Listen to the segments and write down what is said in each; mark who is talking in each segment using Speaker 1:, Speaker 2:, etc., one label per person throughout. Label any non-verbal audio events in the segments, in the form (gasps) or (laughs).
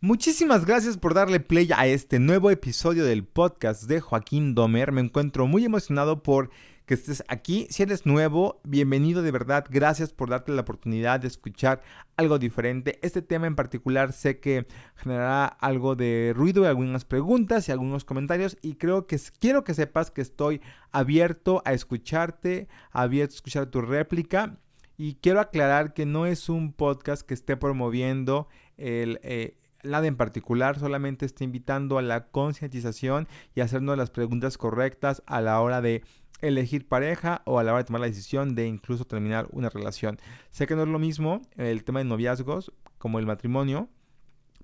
Speaker 1: Muchísimas gracias por darle play a este nuevo episodio del podcast de Joaquín Domer. Me encuentro muy emocionado por que estés aquí. Si eres nuevo, bienvenido de verdad. Gracias por darte la oportunidad de escuchar algo diferente. Este tema en particular sé que generará algo de ruido y algunas preguntas y algunos comentarios y creo que quiero que sepas que estoy abierto a escucharte, abierto a escuchar tu réplica y quiero aclarar que no es un podcast que esté promoviendo el... Eh, nada en particular, solamente está invitando a la concientización y hacernos las preguntas correctas a la hora de elegir pareja o a la hora de tomar la decisión de incluso terminar una relación. Sé que no es lo mismo el tema de noviazgos como el matrimonio,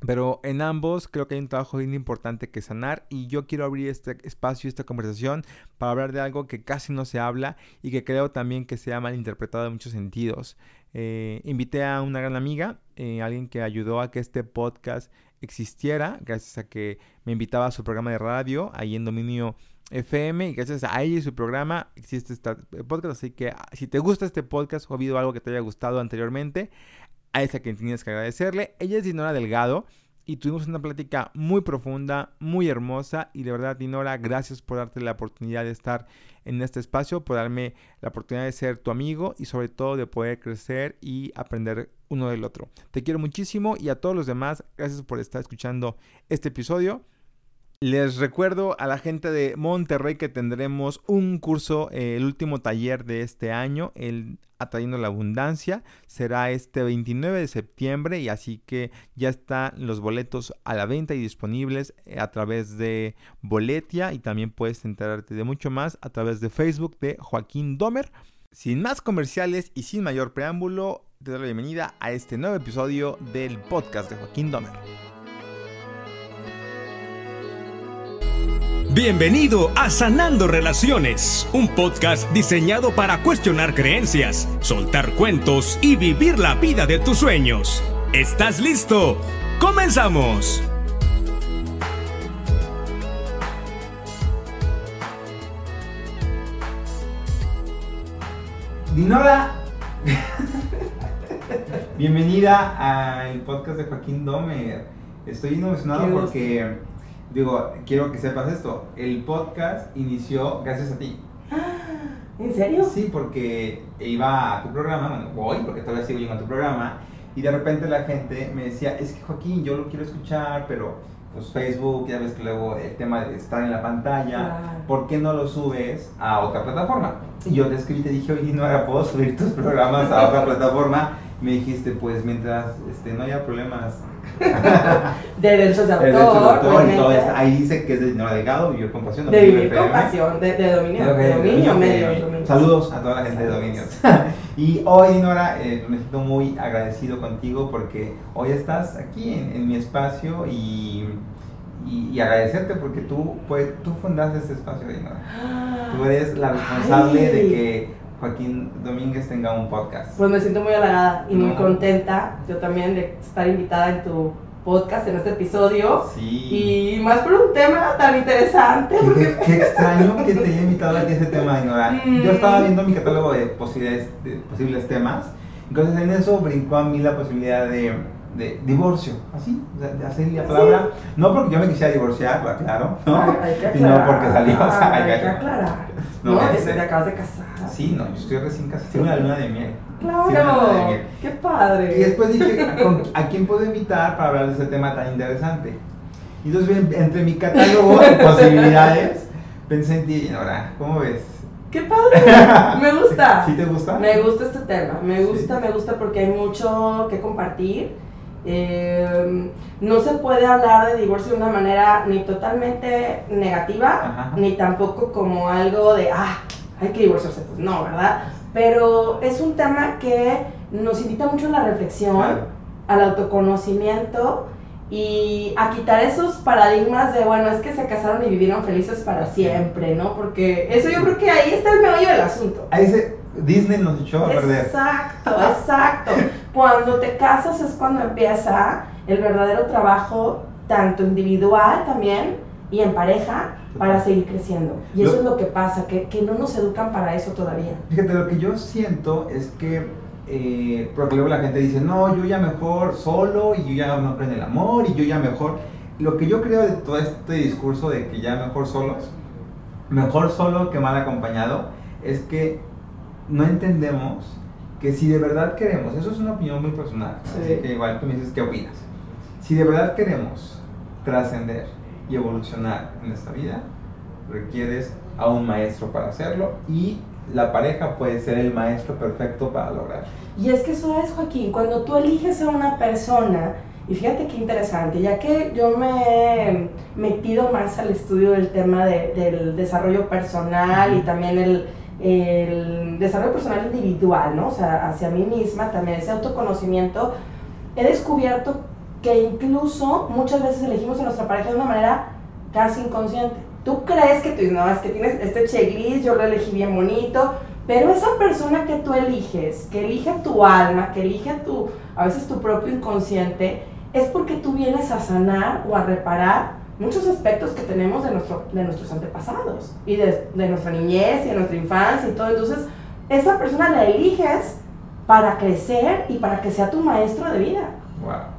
Speaker 1: pero en ambos creo que hay un trabajo bien importante que sanar y yo quiero abrir este espacio, esta conversación para hablar de algo que casi no se habla y que creo también que se ha malinterpretado en muchos sentidos. Eh, invité a una gran amiga, eh, alguien que ayudó a que este podcast existiera, gracias a que me invitaba a su programa de radio ahí en Dominio FM y gracias a ella y su programa existe este podcast. Así que ah, si te gusta este podcast o ha habido algo que te haya gustado anteriormente, a esa que tienes que agradecerle. Ella es Dinora Delgado y tuvimos una plática muy profunda, muy hermosa y de verdad Dinora, gracias por darte la oportunidad de estar en este espacio, por darme la oportunidad de ser tu amigo y sobre todo de poder crecer y aprender uno del otro. Te quiero muchísimo y a todos los demás, gracias por estar escuchando este episodio. Les recuerdo a la gente de Monterrey que tendremos un curso, eh, el último taller de este año, el Atrayendo la Abundancia. Será este 29 de septiembre y así que ya están los boletos a la venta y disponibles eh, a través de Boletia y también puedes enterarte de mucho más a través de Facebook de Joaquín Domer. Sin más comerciales y sin mayor preámbulo, te doy la bienvenida a este nuevo episodio del podcast de Joaquín Domer.
Speaker 2: Bienvenido a Sanando Relaciones, un podcast diseñado para cuestionar creencias, soltar cuentos y vivir la vida de tus sueños. ¿Estás listo? ¡Comenzamos!
Speaker 1: Dinora, (laughs) bienvenida al podcast de Joaquín Domer. Estoy emocionado porque digo, quiero que sepas esto, el podcast inició gracias a ti. (gasps)
Speaker 3: ¿En serio?
Speaker 1: Sí, porque iba a tu programa, bueno, voy, porque todavía sigo yendo a tu programa, y de repente la gente me decía, es que Joaquín, yo lo quiero escuchar, pero pues Facebook, ya ves que luego el tema de estar en la pantalla, ¿por qué no lo subes a otra plataforma? Y yo te escribí y te dije, oye, no ahora puedo subir tus programas a otra plataforma. Me dijiste, pues mientras este, no haya problemas (laughs)
Speaker 3: de derechos de autor.
Speaker 1: y todo Ahí dice que es de Dinora Delgado, Vivir con Pasión.
Speaker 3: De Vivir con Pasión, de, de Dominio. De, dominio,
Speaker 1: medio, Saludos a toda la gente de Dominio. (laughs) y hoy, Dinora, eh, me siento muy agradecido contigo porque hoy estás aquí en, mi espacio y, y, agradecerte porque tú, pues, tú fundaste este espacio, Dinora. (gasps) Tú eres la responsable de que Joaquín Domínguez tenga un podcast.
Speaker 3: Pues me siento muy halagada y muy contenta yo también de estar invitada en tu podcast, en este episodio.
Speaker 1: Sí.
Speaker 3: Y más por un tema tan interesante.
Speaker 1: Qué, extraño que te haya invitado a ese tema, Ignorante. Mm. Yo estaba viendo mi catálogo de posibles, de posibles temas. Entonces en eso brincó a mí la posibilidad de de divorcio, así, de hacer la palabra, no porque yo me quisiera divorciar, lo aclaro, ¿no?
Speaker 3: sino
Speaker 1: porque salió, o
Speaker 3: sea, hay, que aclarar. No, no te, acabas de casar.
Speaker 1: Sí, no, yo estoy recién casado, tengo una luna de miel.
Speaker 3: Claro, qué padre.
Speaker 1: Y después dije, ¿a quién puedo invitar para hablar de ese tema tan interesante? Y entonces, entre mi catálogo de (laughs) posibilidades, pensé en ti, y ahora, ¿cómo ves?
Speaker 3: ¡Qué padre! Me gusta. (laughs)
Speaker 1: ¿Sí te gusta?
Speaker 3: Me gusta este tema. Me gusta, me gusta porque hay mucho que compartir eh, no se puede hablar de divorcio de una manera ni totalmente negativa, ni tampoco como algo de, ah, hay que divorciarse, pues no, ¿verdad? Pero es un tema que nos invita mucho a la reflexión, al autoconocimiento y a quitar esos paradigmas de, bueno, es que se casaron y vivieron felices para siempre, ¿no? Porque eso yo creo que ahí está el meollo del asunto.
Speaker 1: Ahí se, Disney nos echó a perder.
Speaker 3: Exacto, exacto. Cuando te casas es cuando empieza el verdadero trabajo, tanto individual también y en pareja, para seguir creciendo. Y eso es lo que pasa, que, que, no nos educan para eso todavía.
Speaker 1: Fíjate, lo que yo siento es que eh, porque luego la gente dice, no, yo ya mejor solo y yo ya no creo en el amor y yo ya mejor. Lo que yo creo de todo este discurso de que ya mejor solos, mejor solo que mal acompañado, es que no entendemos que si de verdad queremos, eso es una opinión muy personal, así que igual tú me dices qué opinas. Si de verdad queremos trascender y evolucionar en esta vida, requieres a un maestro para hacerlo y la pareja puede ser el maestro perfecto para lograrlo.
Speaker 3: Y es que eso es, Joaquín, cuando tú eliges a una persona, y fíjate qué interesante, ya que yo me he metido más al estudio del tema del desarrollo personal y también el, el, desarrollo personal individual, ¿no? O sea, hacia mí misma, también ese autoconocimiento, he descubierto que incluso muchas veces elegimos a nuestra pareja de una manera casi inconsciente. Tú crees que tú, no, es que tienes este checklist, yo lo elegí bien bonito, pero esa persona que tú eliges, que elige tu alma, que elige tu, a veces tu propio inconsciente, es porque tú vienes a sanar o a reparar muchos aspectos que tenemos de, nuestro, de nuestros antepasados y de, de nuestra niñez y de nuestra infancia y todo. Entonces, esa persona la eliges para crecer y para que sea tu maestro de vida.
Speaker 1: Wow.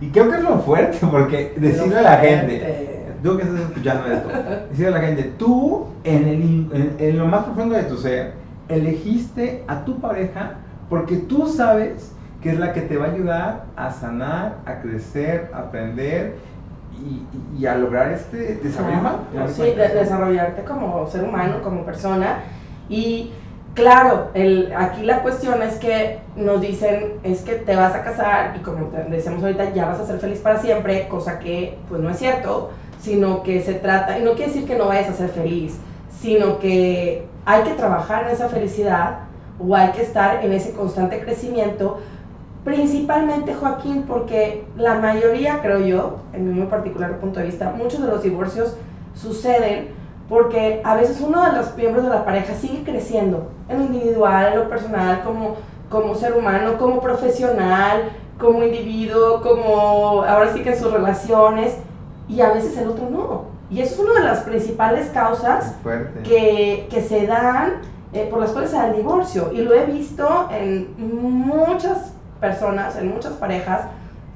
Speaker 1: Y creo que es lo fuerte, porque decirle a la gente, tú que estás escuchando esto, decirle a la gente, tú en, el, en, lo más profundo de tu ser, elegiste a tu pareja porque tú sabes que es la que te va a ayudar a sanar, a crecer, a aprender y, y a lograr este desarrollo humano.
Speaker 3: Sí, desarrollarte como ser humano, como persona. Y claro, el, aquí la cuestión es que nos dicen, es que te vas a casar y como decíamos ahorita, ya vas a ser feliz para siempre, cosa que pues no es cierto sino que se trata, y no quiere decir que no vayas a ser feliz, sino que hay que trabajar en esa felicidad o hay que estar en ese constante crecimiento, principalmente Joaquín, porque la mayoría, creo yo, en mi muy particular punto de vista, muchos de los divorcios suceden porque a veces uno de los miembros de la pareja sigue creciendo en lo individual, en lo personal, como, como ser humano, como profesional, como individuo, como ahora sí que en sus relaciones, y a veces el otro no. Y eso es una de las principales causas que, que, se dan eh, por las cuales se da el divorcio. Y lo he visto en muchas personas, en muchas parejas,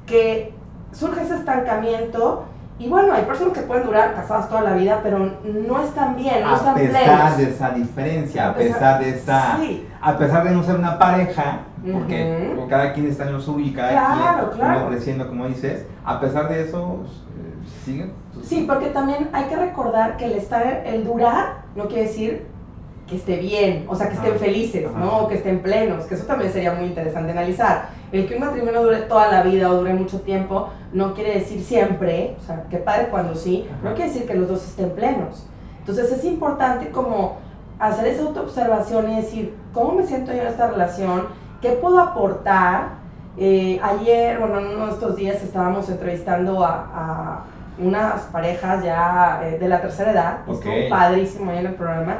Speaker 3: que surge ese estancamiento. Y bueno, hay personas que pueden durar casadas toda la vida, pero no están bien, no
Speaker 1: a pesar de esa diferencia, a pesar, de esa, a pesar de no ser una pareja, porque cada quien está en lo suyo y cada quien creciendo, como dices, a pesar de eso,
Speaker 3: Sí, porque también hay que recordar que el estar, el durar, no quiere decir que esté bien, o sea, que estén felices, ¿no? O que estén plenos, que eso también sería muy interesante analizar. El que un matrimonio dure toda la vida o dure mucho tiempo, no quiere decir siempre, o sea, que padre cuando sí, no quiere decir que los dos estén plenos. Entonces es importante como hacer esa autoobservación y decir, ¿cómo me siento yo en esta relación? ¿Qué puedo aportar? Eh, ayer, bueno, en uno de estos días estábamos entrevistando a unas parejas ya eh, de la tercera edad, estuvo padrísimo ahí en el programa,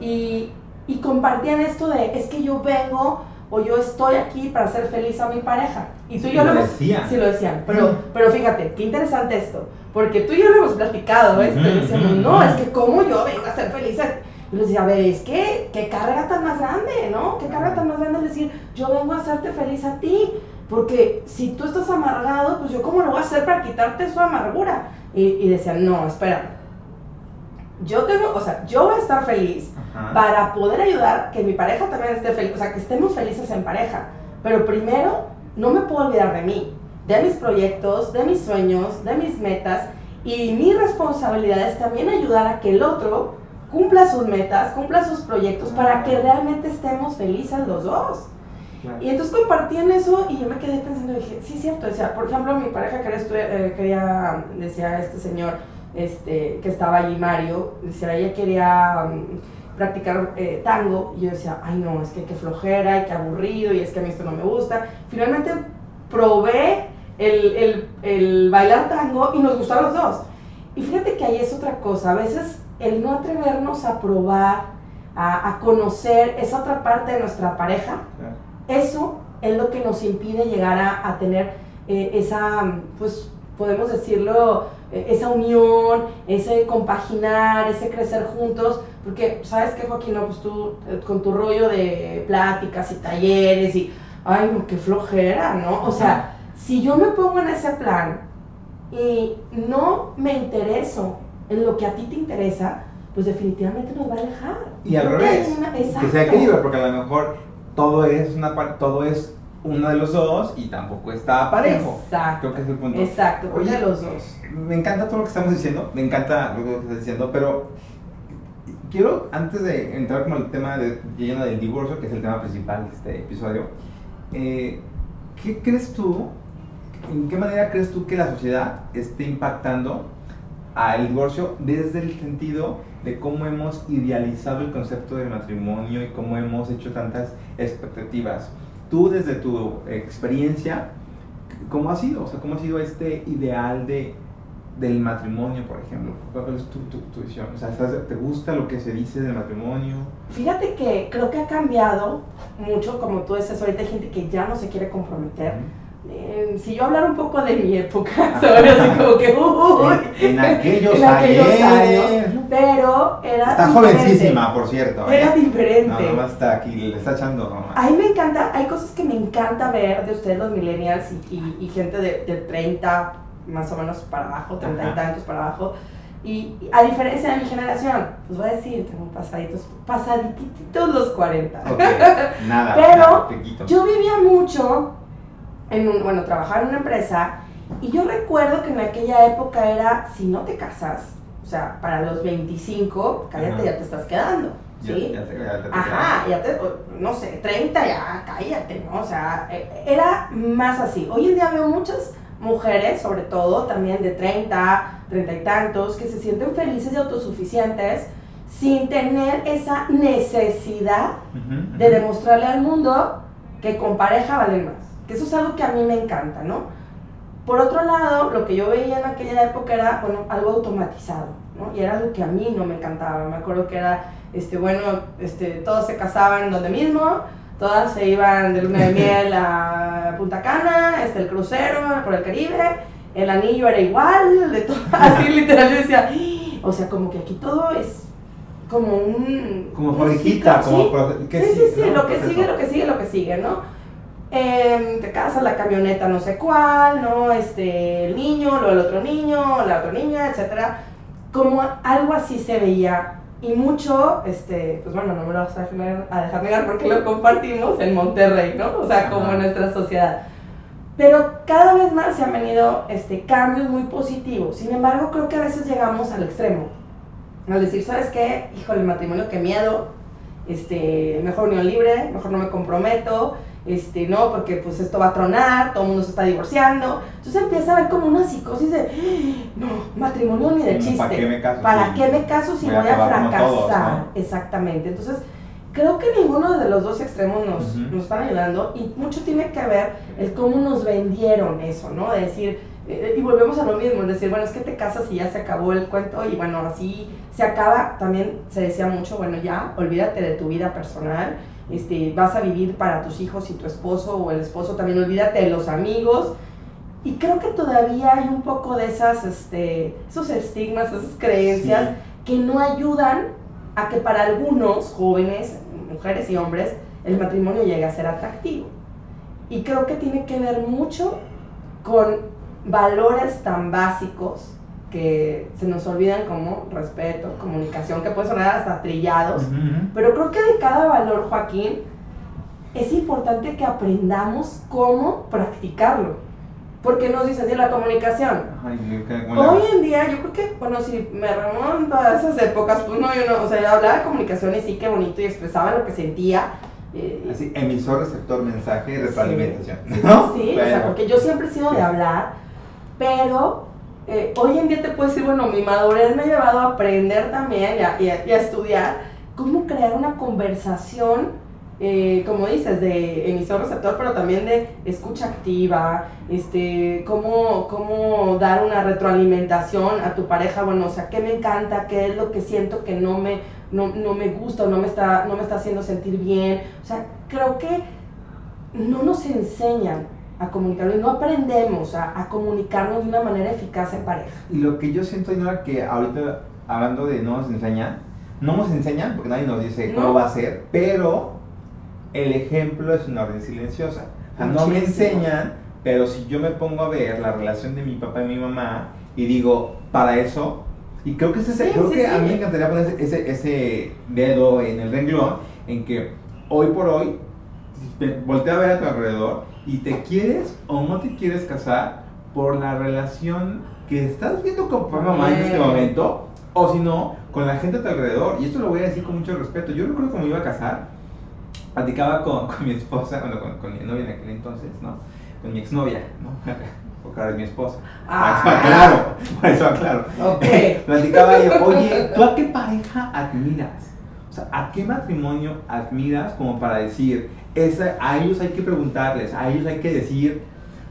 Speaker 3: y, y compartían esto de, es que yo vengo o yo estoy aquí para hacer feliz a mi pareja. Y tú y yo
Speaker 1: lo, decían.
Speaker 3: Sí, lo decían. Pero, pero fíjate, qué interesante esto. Porque tú y yo lo hemos platicado esto. y decíamos, no, es que como yo vengo a ser feliz. Y les decía, a ver, es que, qué carga tan más grande, ¿no? Qué carga tan más grande es decir, yo vengo a hacerte feliz a ti. Porque si tú estás amargado, pues yo cómo lo voy a hacer para quitarte su amargura. Y, y decían, no, espera. Yo tengo, o sea, yo voy a estar feliz para poder ayudar que mi pareja también esté feliz, o sea, que estemos felices en pareja. Pero primero, no me puedo olvidar de mí, de mis proyectos, de mis sueños, de mis metas. Y mi responsabilidad es también ayudar a que el otro cumpla sus metas, cumpla sus proyectos, para que realmente estemos felices los dos. Y entonces compartían eso y yo me quedé pensando, dije, sí, cierto, decía, por ejemplo, mi pareja quería, eh, quería decía este señor este, que estaba allí, Mario, decía, ella quería mm, practicar eh, tango y yo decía, ay no, es que qué flojera y qué aburrido y es que a mí esto no me gusta. Finalmente probé el, el, el bailar tango y nos gustó a los dos. Y fíjate que ahí es otra cosa, a veces el no atrevernos a probar, a, a conocer esa otra parte de nuestra pareja, eso es lo que nos impide llegar a, tener eh, esa, pues, podemos decirlo, eh, esa unión, ese compaginar, ese crecer juntos, porque sabes que Joaquín, no, pues tú eh, con tu rollo de pláticas y talleres y, ay, no, qué flojera, ¿no? O sea, si yo me pongo en ese plan y no me intereso en lo que a ti te interesa, pues definitivamente nos va a alejar.
Speaker 1: Y al revés, que sea equilibrio, porque a lo mejor todo es una todo es uno de los dos y tampoco está parejo.
Speaker 3: Exacto.
Speaker 1: Creo que es el punto.
Speaker 3: Exacto, uno de los dos.
Speaker 1: Me encanta todo lo que estamos diciendo, me encanta lo que estás diciendo, pero quiero, antes de entrar como el tema de, lleno del divorcio, que es el tema principal de este episodio, eh, ¿qué crees tú, en qué manera crees tú que la sociedad esté impactando al divorcio desde el sentido de cómo hemos idealizado el concepto del matrimonio y cómo hemos hecho tantas expectativas? Tú desde tu experiencia, ¿cómo ha sido? O sea, ¿cómo ha sido este ideal de, del matrimonio, por ejemplo? ¿Cuál es tu, tu, visión? O sea, ¿te gusta lo que se dice del matrimonio?
Speaker 3: Fíjate que creo que ha cambiado mucho, como tú dices, ahorita hay gente que ya no se quiere comprometer. Eh, si yo hablara un poco de mi época, (laughs) sobre así como que, (laughs) (laughs)
Speaker 1: en, aquellos, años,
Speaker 3: pero era
Speaker 1: Está jovencísima, por cierto.
Speaker 3: Era ¿eh? diferente.
Speaker 1: No, nomás está aquí, le está echando
Speaker 3: A mí me encanta, hay cosas que me encanta ver de ustedes los millennials y, y, gente de, de, 30 más o menos para abajo, 30 y tantos para abajo. Y, a diferencia de mi generación, pues voy a decir, tengo pasaditos, pasadititos los 40. (laughs)
Speaker 1: nada.
Speaker 3: Pero yo vivía mucho en un, bueno, trabajaba en una empresa y yo recuerdo que en aquella época era, si no te casas, o sea, para los 25, cállate, ya te estás quedando. ¿Sí?
Speaker 1: Ya, te, ya te
Speaker 3: Ajá, ya te, no sé, 30 ya, cállate, ¿no? O sea, e, era más así. Hoy en día veo muchas mujeres, sobre todo también de 30, 30 y tantos, que se sienten felices y autosuficientes sin tener esa necesidad de demostrarle al mundo que con pareja valen más. Que eso es algo que a mí me encanta, ¿no? Por otro lado, lo que yo veía en aquella época era, bueno, algo automatizado, ¿no? Y era algo que a mí no me encantaba. Me acuerdo que era, este, bueno, este, todos se casaban donde mismo, todas se iban de luna de miel a Punta Cana, este, el crucero por el Caribe, el anillo era igual, de todo, (laughs) así literal yo decía, o sea, como que aquí todo es como un...
Speaker 1: Como fabriquita, como...
Speaker 3: ¿sí? sí, sí, sí, lo que sigue, lo que sigue, lo que sigue, ¿no? Eh, te casas, la camioneta no sé cuál, ¿no? Este, el niño, lo del otro niño, la otra niña, etcétera. Como algo así se veía. Y mucho, este, pues bueno, no me lo vas a dejar, negar porque lo compartimos en Monterrey, ¿no? O sea, como en nuestra sociedad. Pero cada vez más se han venido este, cambios muy positivos. Sin embargo, creo que a veces llegamos al extremo. Al decir, ¿sabes qué? Híjole, matrimonio, qué miedo. Este, mejor unión libre, mejor no me comprometo este, no, porque pues esto va a tronar, todo el mundo se está divorciando. Entonces empieza a haber como una psicosis de, ¡Ah! no, matrimonio ni de chiste.
Speaker 1: ¿Para qué me caso?
Speaker 3: ¿Para qué me caso si voy, a, fracasar? Exactamente. Entonces, creo que ninguno de los dos extremos nos, nos están ayudando y mucho tiene que ver el cómo nos vendieron eso, ¿no? De decir, eh, y volvemos a lo mismo, es decir, bueno, es que te casas y ya se acabó el cuento y bueno, así se acaba, también se decía mucho, bueno, ya, olvídate de tu vida personal este, vas a vivir para tus hijos y tu esposo o el esposo también, olvídate de los amigos. Y creo que todavía hay un poco de esas, este, esos estigmas, esas creencias que no ayudan a que para algunos jóvenes, mujeres y hombres, el matrimonio llegue a ser atractivo. Y creo que tiene que ver mucho con valores tan básicos que se nos olvidan como respeto, comunicación, que puede sonar hasta trillados, pero creo que de cada valor, Joaquín, es importante que aprendamos cómo practicarlo. Porque nos dice así la comunicación. Hoy en día, yo creo que, bueno, si me remonto a esas épocas, pues no, yo no, o sea, yo hablaba de comunicación y sí que bonito y expresaba lo que sentía.
Speaker 1: Eh, así, emisor, receptor, mensaje, retroalimentación.
Speaker 3: Sí, ¿no? sí, o sea, porque yo siempre he sido de hablar, pero eh, hoy en día te puedo decir, bueno, mi madurez me ha llevado a aprender también y a, estudiar cómo crear una conversación, eh, como dices, de emisor-receptor, pero también de escucha activa, este, cómo, cómo dar una retroalimentación a tu pareja, bueno, o sea, qué me encanta, qué es lo que siento que no me, no, no me gusta o no me, está, no me está haciendo sentir bien. O sea, creo que no nos enseñan a comunicarnos y no aprendemos a, a, comunicarnos de una manera eficaz en pareja.
Speaker 1: Y lo que yo siento, Inora, que ahorita hablando de no nos enseñan, no nos enseñan porque nadie nos dice cómo va a ser, pero el ejemplo es una orden silenciosa. O sea, no me enseñan, pero si yo me pongo a ver la relación de mi papá y mi mamá y digo, para eso, y creo que, ese, creo que a mí me encantaría poner ese, ese dedo en el renglón, en que hoy por hoy, voltea a ver a tu alrededor y te quieres o no te quieres casar por la relación que estás viendo con papá mamá en este momento, o si no, con la gente a tu alrededor. Y esto lo voy a decir con mucho respeto. Yo recuerdo cuando me iba a casar, platicaba con, con mi esposa, bueno, con, con, mi novia en aquel entonces, ¿no? Con mi exnovia, ¿no? (laughs) Porque ahora es mi esposa. Ah, eso aclaro, por eso aclaro. Okay. (laughs) platicaba yo, oye, ¿tú a qué pareja admiras? O sea, ¿a qué matrimonio admiras como para decir, esa, a ellos hay que preguntarles, a ellos hay que decir,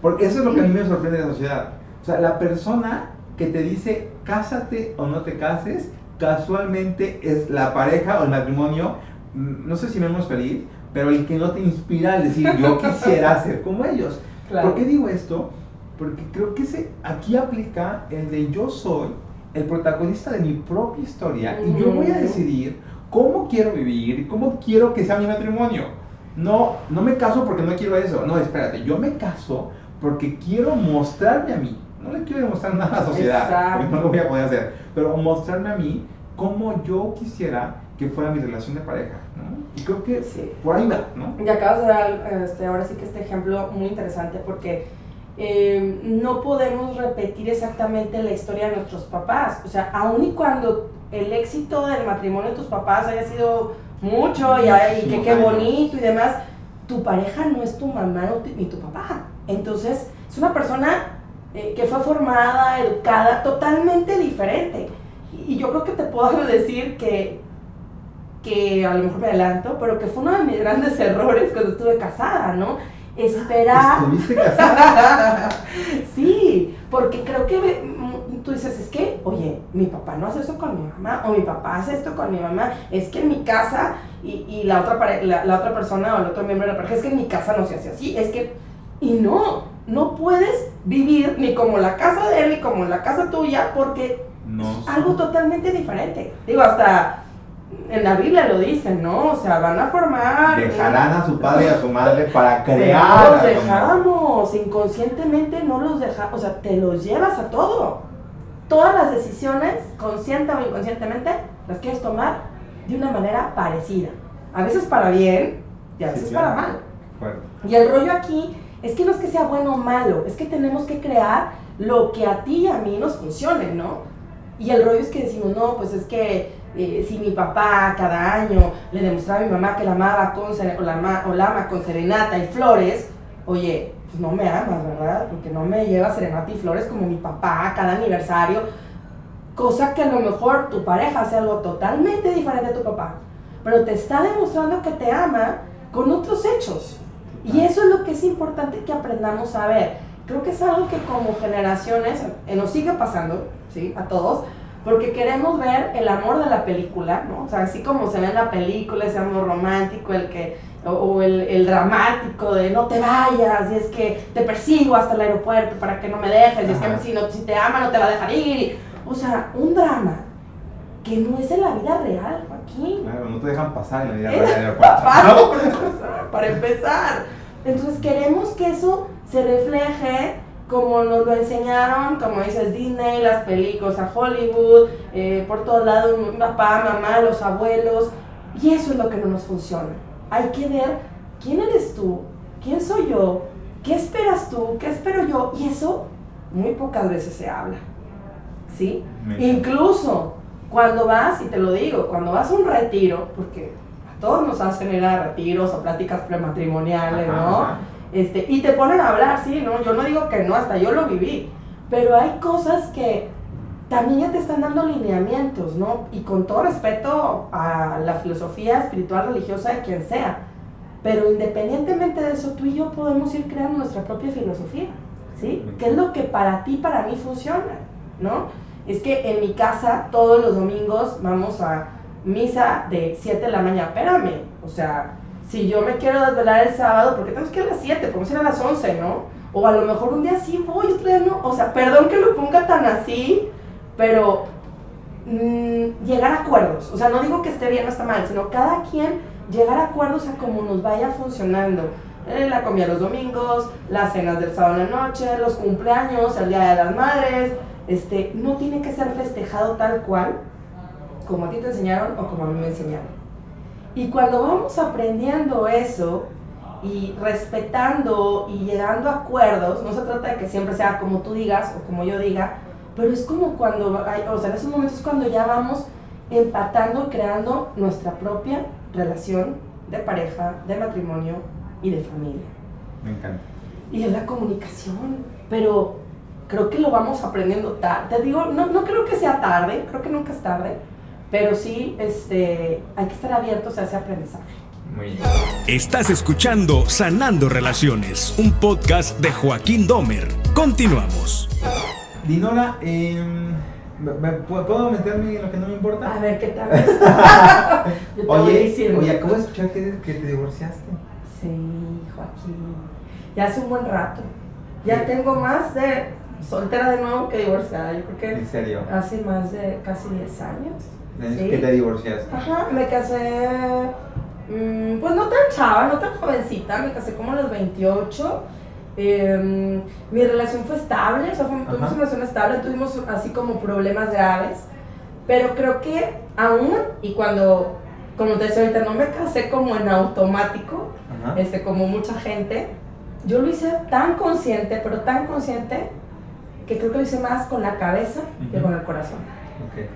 Speaker 1: porque eso es lo que a mí me sorprende de la sociedad. O sea, la persona que te dice, cásate o no te cases, casualmente es la pareja o el matrimonio, mm, no sé si me hemos feliz, pero el que no te inspira a decir yo (laughs) quisiera ser como ellos. ¿Por qué digo esto? Porque creo que se, aquí aplica el de yo soy el protagonista de mi propia historia y yo voy a decidir cómo quiero vivir cómo quiero que sea mi matrimonio. No, no me caso porque no quiero eso. No, espérate, yo me caso porque quiero mostrarme a mí. No le quiero demostrar nada a la sociedad, porque no lo voy a poder hacer. Pero mostrarme a mí cómo yo quisiera que fuera mi relación de pareja, ¿no? Y creo que sí. por ahí va, ¿no?
Speaker 3: Y acabas de dar este, ahora sí que este ejemplo muy interesante porque eh, no podemos repetir exactamente la historia de nuestros papás. O sea, aun y cuando el éxito del matrimonio de tus papás haya sido mucho y, que qué bonito y demás, tu pareja no es tu mamá ni tu papá. Entonces, es una persona eh, que fue formada, educada, totalmente diferente. Y yo creo que te puedo (laughs) decir que, que a lo mejor me adelanto, pero que fue uno de mis grandes (laughs) errores cuando estuve casada, ¿no? Esperar.
Speaker 1: ¿Estuviste casada? (laughs)
Speaker 3: sí, porque creo que tú dices, es que, oye, mi papá no hace eso con mi mamá, o mi papá hace esto con mi mamá, es que en mi casa, y, y la, otra la, la, otra persona o el otro miembro de la pareja, es que en mi casa no se hace así, es que, y no, no puedes vivir ni como la casa de él ni como la casa tuya, porque algo totalmente diferente. Digo, hasta en la Biblia lo dicen, ¿no? O sea, van a formar...
Speaker 1: Dejarán a su padre y a su madre para crear.
Speaker 3: Los dejamos, inconscientemente no los dejamos, o sea, te los llevas a todo. Todas las decisiones, consciente o inconscientemente, las quieres tomar de una manera parecida. A veces para bien y a veces para mal. Y el rollo aquí es que no es que sea bueno o malo, es que tenemos que crear lo que a ti y a mí nos funcione, ¿no? Y el rollo es que decimos, no, pues es que eh, si mi papá cada año le demostraba a mi mamá que la amaba con, o la, o la ama con serenata y flores, oye, pues no me amas, ¿verdad? Porque no me lleva serenata y flores como mi papá cada aniversario. Cosa que a lo mejor tu pareja hace algo totalmente diferente a tu papá, pero te está demostrando que te ama con otros hechos. Y eso es lo que es importante que aprendamos a ver. Creo que es algo que como generaciones eh, nos sigue pasando, ¿sí? A todos, porque queremos ver el amor de la película, ¿no? O sea, así como se ve en la película, ese amor romántico, el que, o, el, el, dramático de no te vayas, y es que te persigo hasta el aeropuerto para que no me dejes, y es que si, no, si te ama no te va a dejar ir. O sea, un drama que no es en la vida real, Joaquín.
Speaker 1: Claro, no te dejan pasar en la vida real del aeropuerto. Para,
Speaker 3: para empezar. Entonces queremos que eso se refleje como nos lo enseñaron, como dices, Disney, las películas a Hollywood, eh, por todos lados, papá, mamá, los abuelos, y eso es lo que no nos funciona. Hay que ver quién eres tú, quién soy yo, qué esperas tú, qué espero yo, y eso muy pocas veces se habla. ¿Sí? Incluso cuando vas, y te lo digo, cuando vas a un retiro, porque a todos nos hacen ir a retiros o pláticas prematrimoniales, ¿no? Este, y te ponen a hablar, sí, ¿no? Yo no digo que no, hasta yo lo viví. Pero hay cosas que también ya te están dando lineamientos, ¿no? Y con todo respeto a la filosofía espiritual religiosa de quien sea. Pero independientemente de eso, tú y yo podemos ir creando nuestra propia filosofía, ¿sí? ¿Qué es lo que para ti, para mí funciona, ¿no? Es que en mi casa todos los domingos vamos a misa de 7 de la mañana. Espérame, o sea, si yo me quiero desvelar el sábado, porque tenemos que ir a las 7, podemos ir a las 11, ¿no? O a lo mejor un día sí voy, otro día no. O sea, perdón que lo ponga tan así, pero mm, llegar a acuerdos. O sea, no digo que esté bien o está mal, sino cada quien llegar a acuerdos a cómo nos vaya funcionando. Eh, la comida los domingos, las cenas del sábado en noche, los cumpleaños, el Día de las Madres. Este, no tiene que ser festejado tal cual como a ti te enseñaron o como a mí me enseñaron. Y cuando vamos aprendiendo eso y respetando y llegando a acuerdos, no se trata de que siempre sea como tú digas o como yo diga, pero es como cuando, hay, o sea, en esos momentos es cuando ya vamos empatando, creando nuestra propia relación de pareja, de matrimonio y de familia.
Speaker 1: Me encanta.
Speaker 3: Y es la comunicación, pero creo que lo vamos aprendiendo tarde. Te digo, no, no creo que sea tarde, creo que nunca es tarde, pero sí este, hay que estar abiertos a ese aprendizaje.
Speaker 2: Muy bien. Estás escuchando Sanando Relaciones, un podcast de Joaquín Domer. Continuamos.
Speaker 1: Dinora, eh, ¿puedo meterme en lo que no me importa?
Speaker 3: A ver, ¿qué tal? (laughs)
Speaker 1: oye, oye, acabo de escuchar que, que, te divorciaste.
Speaker 3: Sí, Joaquín. Ya hace un buen rato. Ya tengo más de soltera de nuevo que divorciada. Yo creo que
Speaker 1: ¿En serio?
Speaker 3: hace más de casi 10 años.
Speaker 1: ¿Sí? ¿Que te divorciaste?
Speaker 3: Ajá, me casé, mm, pues no tan chava, no tan jovencita, me casé como a los 28. Em, mi relación fue estable, o sea, tuvimos una relación estable, tuvimos así como problemas graves, pero creo que aún, y cuando, como te decía ahorita, no me casé como en automático, este, como mucha gente, yo lo hice tan consciente, pero tan consciente, que creo que lo hice más con la cabeza que con el corazón.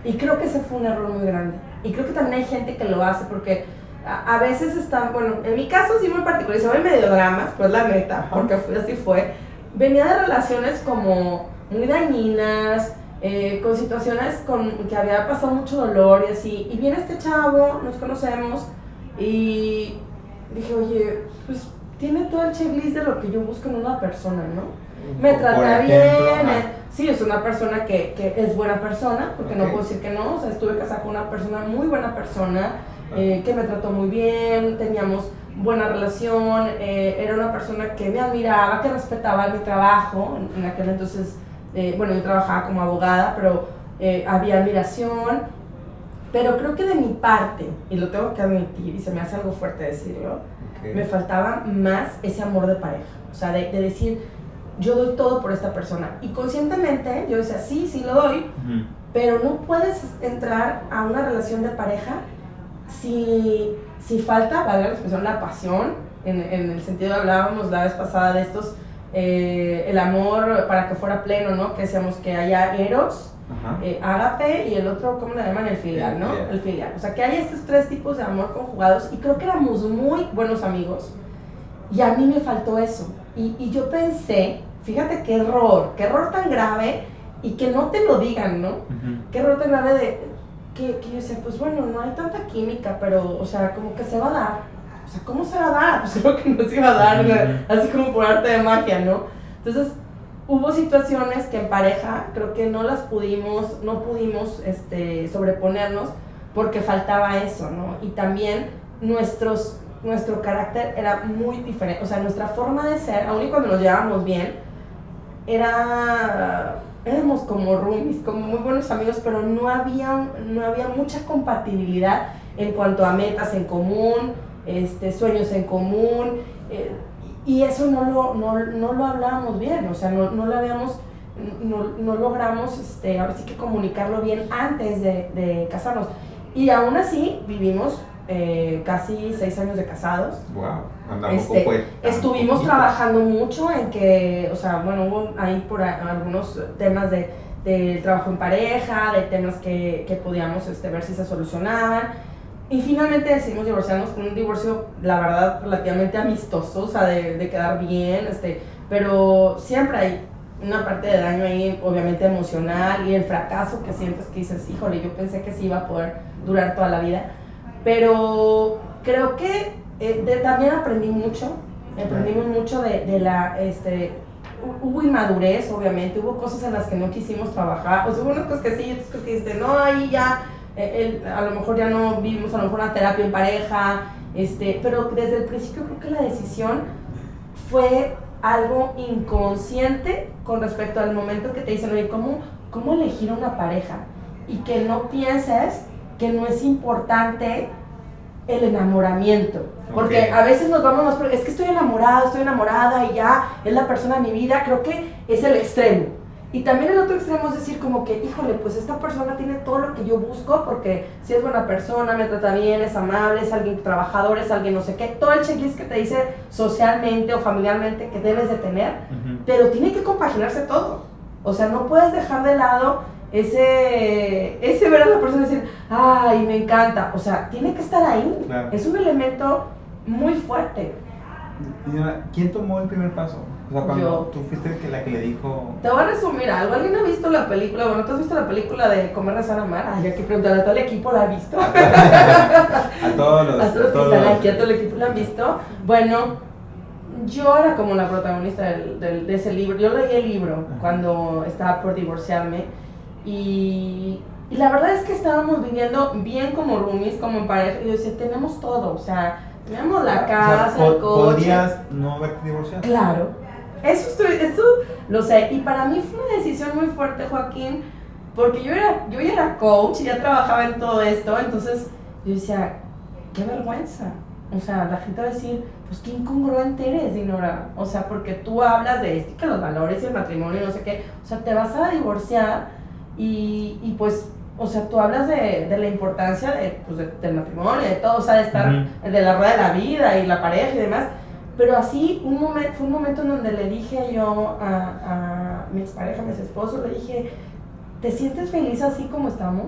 Speaker 3: Y creo que ese fue un error muy grande. Y creo que también hay gente que lo hace porque a, veces están, bueno, en mi caso sí muy particular, se ve medio dramas, pues la neta, porque así fue. Venía de relaciones como muy dañinas, eh, con situaciones con que había pasado mucho dolor y así. Y viene este chavo, nos conocemos y dije, oye, pues tiene todo el checklist de lo que yo busco en una persona, ¿no? Me trata bien, sí, es una persona que, que es buena persona, porque no puedo decir que no, o sea, estuve casada con una persona, muy buena persona, eh, que me trató muy bien, teníamos buena relación, eh, era una persona que me admiraba, que respetaba mi trabajo, en, aquel entonces, eh, bueno, yo trabajaba como abogada, pero había admiración, pero creo que de mi parte, y lo tengo que admitir, y se me hace algo fuerte decirlo, me faltaba más ese amor de pareja, o sea, de, de decir, yo doy todo por esta persona. Y conscientemente yo decía, sí, sí lo doy, pero no puedes entrar a una relación de pareja si, si falta, valga la expresión, la pasión, en, en el sentido hablábamos la vez pasada de estos, eh, el amor para que fuera pleno, ¿no? Que decíamos que haya eros, eh, ágape y el otro, ¿cómo le llaman? El filial, ¿no? El filial. O sea, que haya estos tres tipos de amor conjugados y creo que éramos muy buenos amigos y a mí me faltó eso. Y, y yo pensé fíjate qué error, qué error tan grave y que no te lo digan, ¿no? Qué error tan grave de que, que, yo decía, pues bueno, no hay tanta química, pero, o sea, como que se va a dar. O sea, ¿cómo se va a dar? (laughs) Pues creo que no se iba a dar, así como por arte de magia, ¿no? Entonces, hubo situaciones que en pareja creo que no las pudimos, no pudimos este, sobreponernos porque faltaba eso, ¿no? Y también nuestros, nuestro carácter era muy diferente, o sea, nuestra forma de ser, aun y cuando nos llevábamos bien, era éramos como roomies, como muy buenos amigos, pero no había, no había mucha compatibilidad en cuanto a metas en común, este, sueños en común, eh, y eso no lo, no, no, lo hablábamos bien, o sea, no, no lo habíamos, no, no, logramos, este, ahora sí que comunicarlo bien antes de, de casarnos. Y aún así vivimos eh, casi seis años de casados.
Speaker 1: Wow, andamos este,
Speaker 3: fue, Estuvimos trabajando mucho en que, o sea, bueno, hubo ahí por algunos temas de, de trabajo en pareja, de temas que, que podíamos este, ver si se solucionaban. Y finalmente decidimos divorciarnos, fue un divorcio, la verdad, relativamente amistoso, o sea, de, de, quedar bien, este, pero siempre hay una parte de daño ahí, obviamente emocional, y el fracaso que sientes que dices, híjole, yo pensé que sí iba a poder durar toda la vida. Pero creo que eh, también aprendí mucho, aprendimos mucho de, de, la, este, hubo inmadurez, obviamente, hubo cosas en las que no quisimos trabajar, o sea, hubo unas cosas que sí, otras cosas que dijiste, no, ahí ya, eh, a lo mejor ya no vivimos a lo mejor una terapia en pareja, este, pero desde el principio creo que la decisión fue algo inconsciente con respecto al momento que te dicen, oye, ¿cómo, cómo elegir una pareja? Y que no pienses que no es importante el enamoramiento. Porque a veces nos vamos más, es que estoy enamorado, estoy enamorada y ya es la persona de mi vida, creo que es el extremo. Y también el otro extremo es decir como que, híjole, pues esta persona tiene todo lo que yo busco porque si es buena persona, me trata bien, es amable, es alguien trabajador, es alguien no sé qué, todo el checklist que te dice socialmente o familiarmente que debes de tener, pero tiene que compaginarse todo. O sea, no puedes dejar de lado ese, ese ver a la persona decir, ay, me encanta. O sea, tiene que estar ahí. Es un elemento muy fuerte.
Speaker 1: ¿Quién tomó el primer paso? O sea, cuando tú fuiste la que le dijo...
Speaker 3: Te voy a resumir algo. ¿Alguien ha visto la película? Bueno, ¿tú has visto la película de Comer, Rezar, Amar? Ay, hay que preguntarle a todo el equipo, ¿la ha visto?
Speaker 1: a todos (laughs) los...
Speaker 3: A todos los que están aquí, a todo el equipo, ¿la han visto? Bueno, yo era como la protagonista del, de ese libro. Yo leí el libro cuando estaba por divorciarme. Y, y, la verdad es que estábamos viviendo bien como roomies, como en pareja. Y yo decía, tenemos todo. O sea, tenemos la casa, el coche.
Speaker 1: ¿Podrías no haberte divorciado?
Speaker 3: Claro eso, estoy, eso lo sé. Y para mí fue una decisión muy fuerte, Joaquín, porque yo, era, yo ya era coach y ya trabajaba en todo esto. Entonces yo decía, qué vergüenza. O sea, la gente va a decir, pues qué incongruente eres, Dinora. O sea, porque tú hablas de esto, que los valores y el matrimonio y no sé qué. O sea, te vas a divorciar y, y pues, o sea, tú hablas de, de la importancia de, pues, del matrimonio, de todo, o sea, de estar, de la rueda de la vida y la pareja y demás. Pero así un momento, fue un momento en donde le dije yo a, a mi expareja, a mi esposo, le dije, ¿te sientes feliz así como estamos?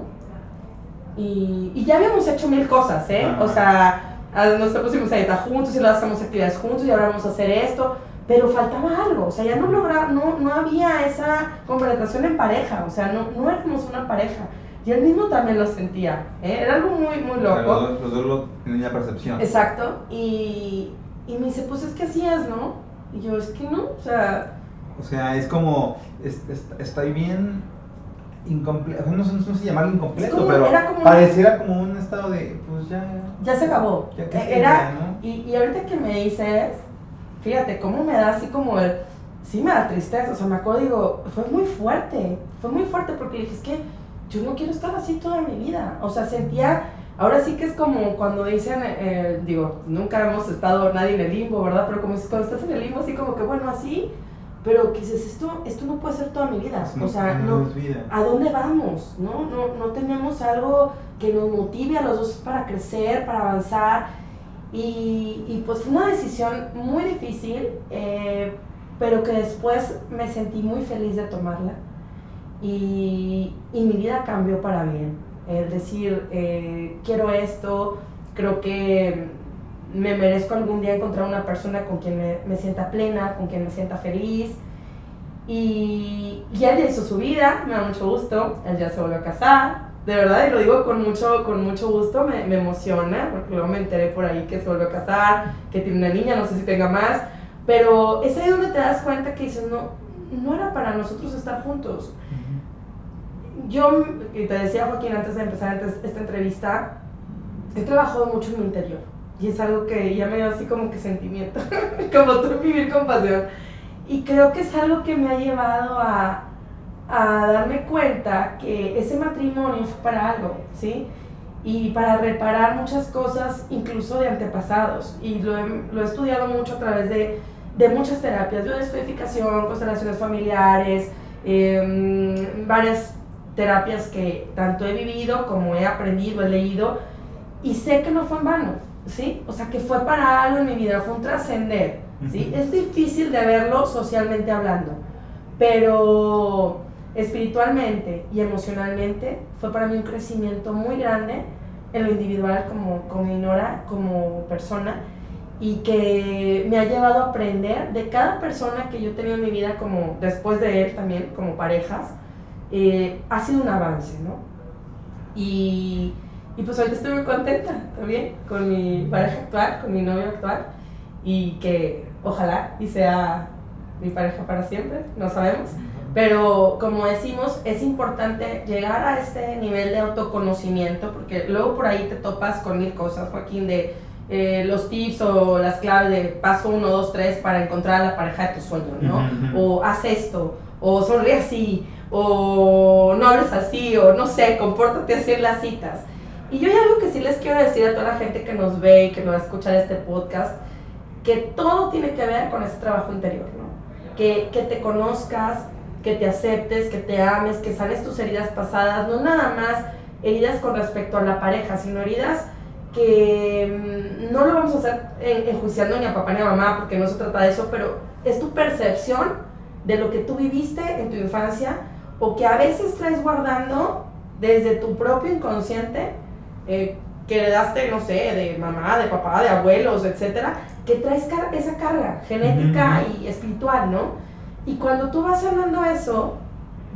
Speaker 3: Y, y ya habíamos hecho mil cosas, ¿eh? O sea, nos pusimos a dieta juntos y luego hacemos actividades juntos y ahora vamos a hacer esto, pero faltaba algo, o sea, ya no logra, no, no había esa completación en pareja, o sea, no, no éramos una pareja. Y él mismo también lo sentía, ¿eh? era algo muy, muy loco.
Speaker 1: Los, los dos lo tenían la percepción.
Speaker 3: Exacto, y, y me dice, pues es que así es, ¿no? Y yo, es que no, o sea...
Speaker 1: O sea, es como, estoy bien incompleto, no, sé, no sé llamarlo incompleto, pero pareciera como un estado de, pues ya...
Speaker 3: Ya se acabó. Ya que Era, ¿no? y, y ahorita que me dices, fíjate, cómo me da así como el... Sí me da tristeza, o sea, me acuerdo, digo, fue muy fuerte, fue muy fuerte porque dije, es que yo no quiero estar así toda mi vida. O sea, sentía Ahora sí que es como cuando dicen, eh, digo, nunca hemos estado nadie en el limbo, ¿verdad? Pero como cuando estás en el limbo, así como que, bueno, así, pero que dices, esto, esto no puede ser toda mi vida. o sea, no, ¿a dónde vamos? ¿no? No, no tenemos algo que nos motive a los dos para crecer, para avanzar. Y, y pues fue una decisión muy difícil, eh, pero que después me sentí muy feliz de tomarla. Y, y mi vida cambió para bien el decir, eh, quiero esto, creo que me merezco algún día encontrar una persona con quien me, sienta plena, con quien me sienta feliz. Y, ya él hizo su vida, me da mucho gusto, él ya se volvió a casar, de verdad, y lo digo con mucho, con mucho gusto, me, me, emociona, porque luego me enteré por ahí que se volvió a casar, que tiene una niña, no sé si tenga más, pero es ahí donde te das cuenta que dices, no, no era para nosotros estar juntos yo, y te decía Joaquín antes de empezar esta entrevista, he trabajado mucho en mi interior. Y es algo que ya me dio así como que sentimiento, (laughs) como tú vivir con pasión. Y creo que es algo que me ha llevado a, a darme cuenta que ese matrimonio fue para algo, ¿sí? Y para reparar muchas cosas, incluso de antepasados. Y lo he, lo he estudiado mucho a través de, de muchas terapias, de descodificación, constelaciones familiares, eh, varias terapias que tanto he vivido como he aprendido, he leído, y sé que no fue en vano, ¿sí? O sea, que fue para algo en mi vida, fue un trascender, ¿sí? Es difícil de verlo socialmente hablando, pero espiritualmente y emocionalmente fue para mí un crecimiento muy grande en lo individual como, como Inora, como persona, y que me ha llevado a aprender de cada persona que yo he tenido en mi vida, como después de él también, como parejas, eh, ha sido un avance, ¿no? Y, y, pues ahorita estoy muy contenta también con mi pareja actual, con mi novio actual, y que ojalá y sea mi pareja para siempre, no sabemos. Pero como decimos, es importante llegar a este nivel de autoconocimiento, porque luego por ahí te topas con mil cosas, Joaquín, de eh, los tips o las claves de paso 1, 2, 3 para encontrar a la pareja de tu sueño, ¿no? O haz esto, o sonríe así, o no hables así, o no sé, compórtate así en las citas. Y yo hay algo que sí les quiero decir a toda la gente que nos ve y que nos va a escuchar este podcast, que todo tiene que ver con ese trabajo interior, ¿no? Que, que te conozcas, que te aceptes, que te ames, que sales tus heridas pasadas, no nada más heridas con respecto a la pareja, sino heridas que mm, no lo vamos a hacer enjuiciando ni a papá ni a mamá, porque no se trata de eso, pero es tu percepción de lo que tú viviste en tu infancia o que a veces traes guardando desde tu propio inconsciente eh, que le daste, no sé, de mamá, de papá, de abuelos, etcétera, que traes esa carga genética y espiritual, ¿no? Y cuando tú vas hablando eso,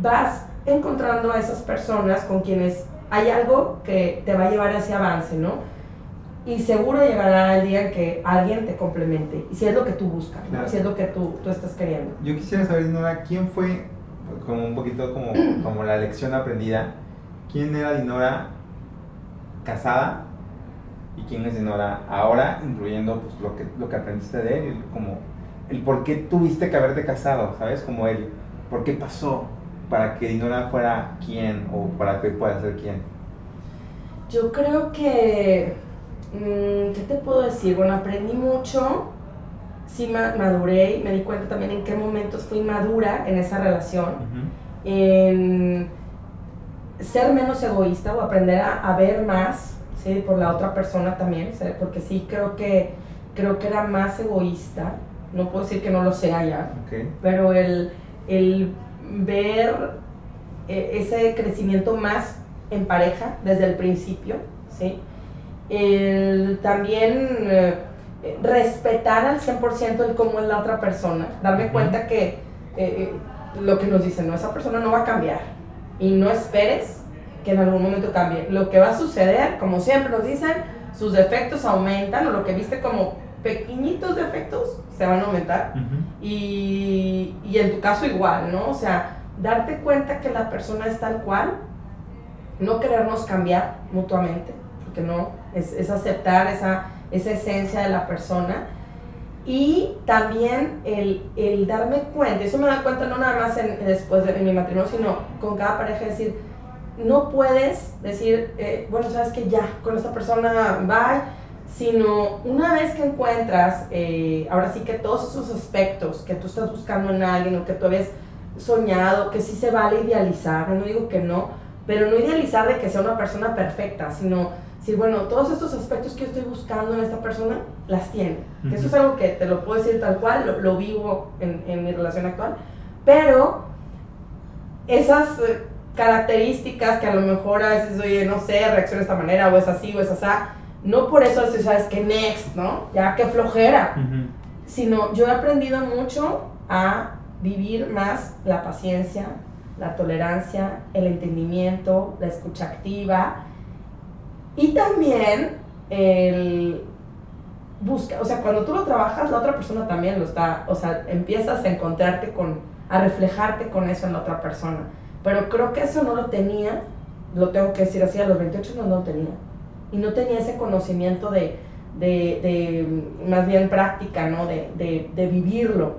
Speaker 3: vas encontrando a esas personas con quienes hay algo que te va a llevar hacia avance, ¿no? Y seguro llegará el día en que alguien te complemente. Y si es lo que tú buscas, ¿no? si es lo que tú, tú estás queriendo.
Speaker 1: Yo quisiera saber, Dinora, ¿quién fue, como un poquito como, (clears throat) como la lección aprendida, quién era Dinora casada y quién es Dinora ahora, incluyendo pues, lo, que, lo que aprendiste de él, como el por qué tuviste que haberte casado, ¿sabes? Como el por qué pasó para que Dinora fuera quien o para que pueda ser quien.
Speaker 3: Yo creo que, mm, ¿qué te puedo decir? Bueno, aprendí mucho, sí maduré, me di cuenta también en qué momentos fui madura en esa relación, en ser menos egoísta o aprender a, ver más, ¿sí? Por la otra persona también, porque sí creo que, creo que era más egoísta, no puedo decir que no lo sea ya, pero el, el ver eh, ese crecimiento más en pareja desde el principio, ¿sí? El también eh, respetar al 100% el cómo es la otra persona, darme cuenta que eh, lo que nos dicen, no, esa persona no va a cambiar, y no esperes que en algún momento cambie. Lo que va a suceder, como siempre nos dicen, sus defectos aumentan o lo que viste como pequeñitos defectos se van a aumentar. y, y, en tu caso igual, ¿no? O sea, darte cuenta que la persona es tal cual, no querernos cambiar mutuamente, porque no, es, es aceptar esa, esa esencia de la persona y también el, el, darme cuenta, eso me da cuenta no nada más en, después de mi matrimonio, sino con cada pareja, decir, no puedes decir, eh, bueno, sabes que ya, con esta persona, bye, sino una vez que encuentras, eh, ahora sí que todos esos aspectos que tú estás buscando en alguien o que tú habías soñado, que sí se vale idealizar, no digo que no, pero no idealizar de que sea una persona perfecta, sino decir, bueno, todos estos aspectos que yo estoy buscando en esta persona, las tiene. eso es algo que te lo puedo decir tal cual, lo, vivo en, en, mi relación actual, pero esas eh, características que a lo mejor a veces, oye, no sé, reacciona de esta manera, o es así, o es así, no por eso sabes que next, ¿no? Ya que flojera, sino yo he aprendido mucho a vivir más la paciencia, la tolerancia, el entendimiento, la escucha activa, y también el busca, o sea, cuando tú lo trabajas, la otra persona también lo está, o sea, empiezas a encontrarte con, a reflejarte con eso en la otra persona. Pero creo que eso no lo tenía, lo tengo que decir así, a los 28 no, lo tenía. Y no tenía ese conocimiento de, de, de más bien práctica, ¿no? De, de, de vivirlo.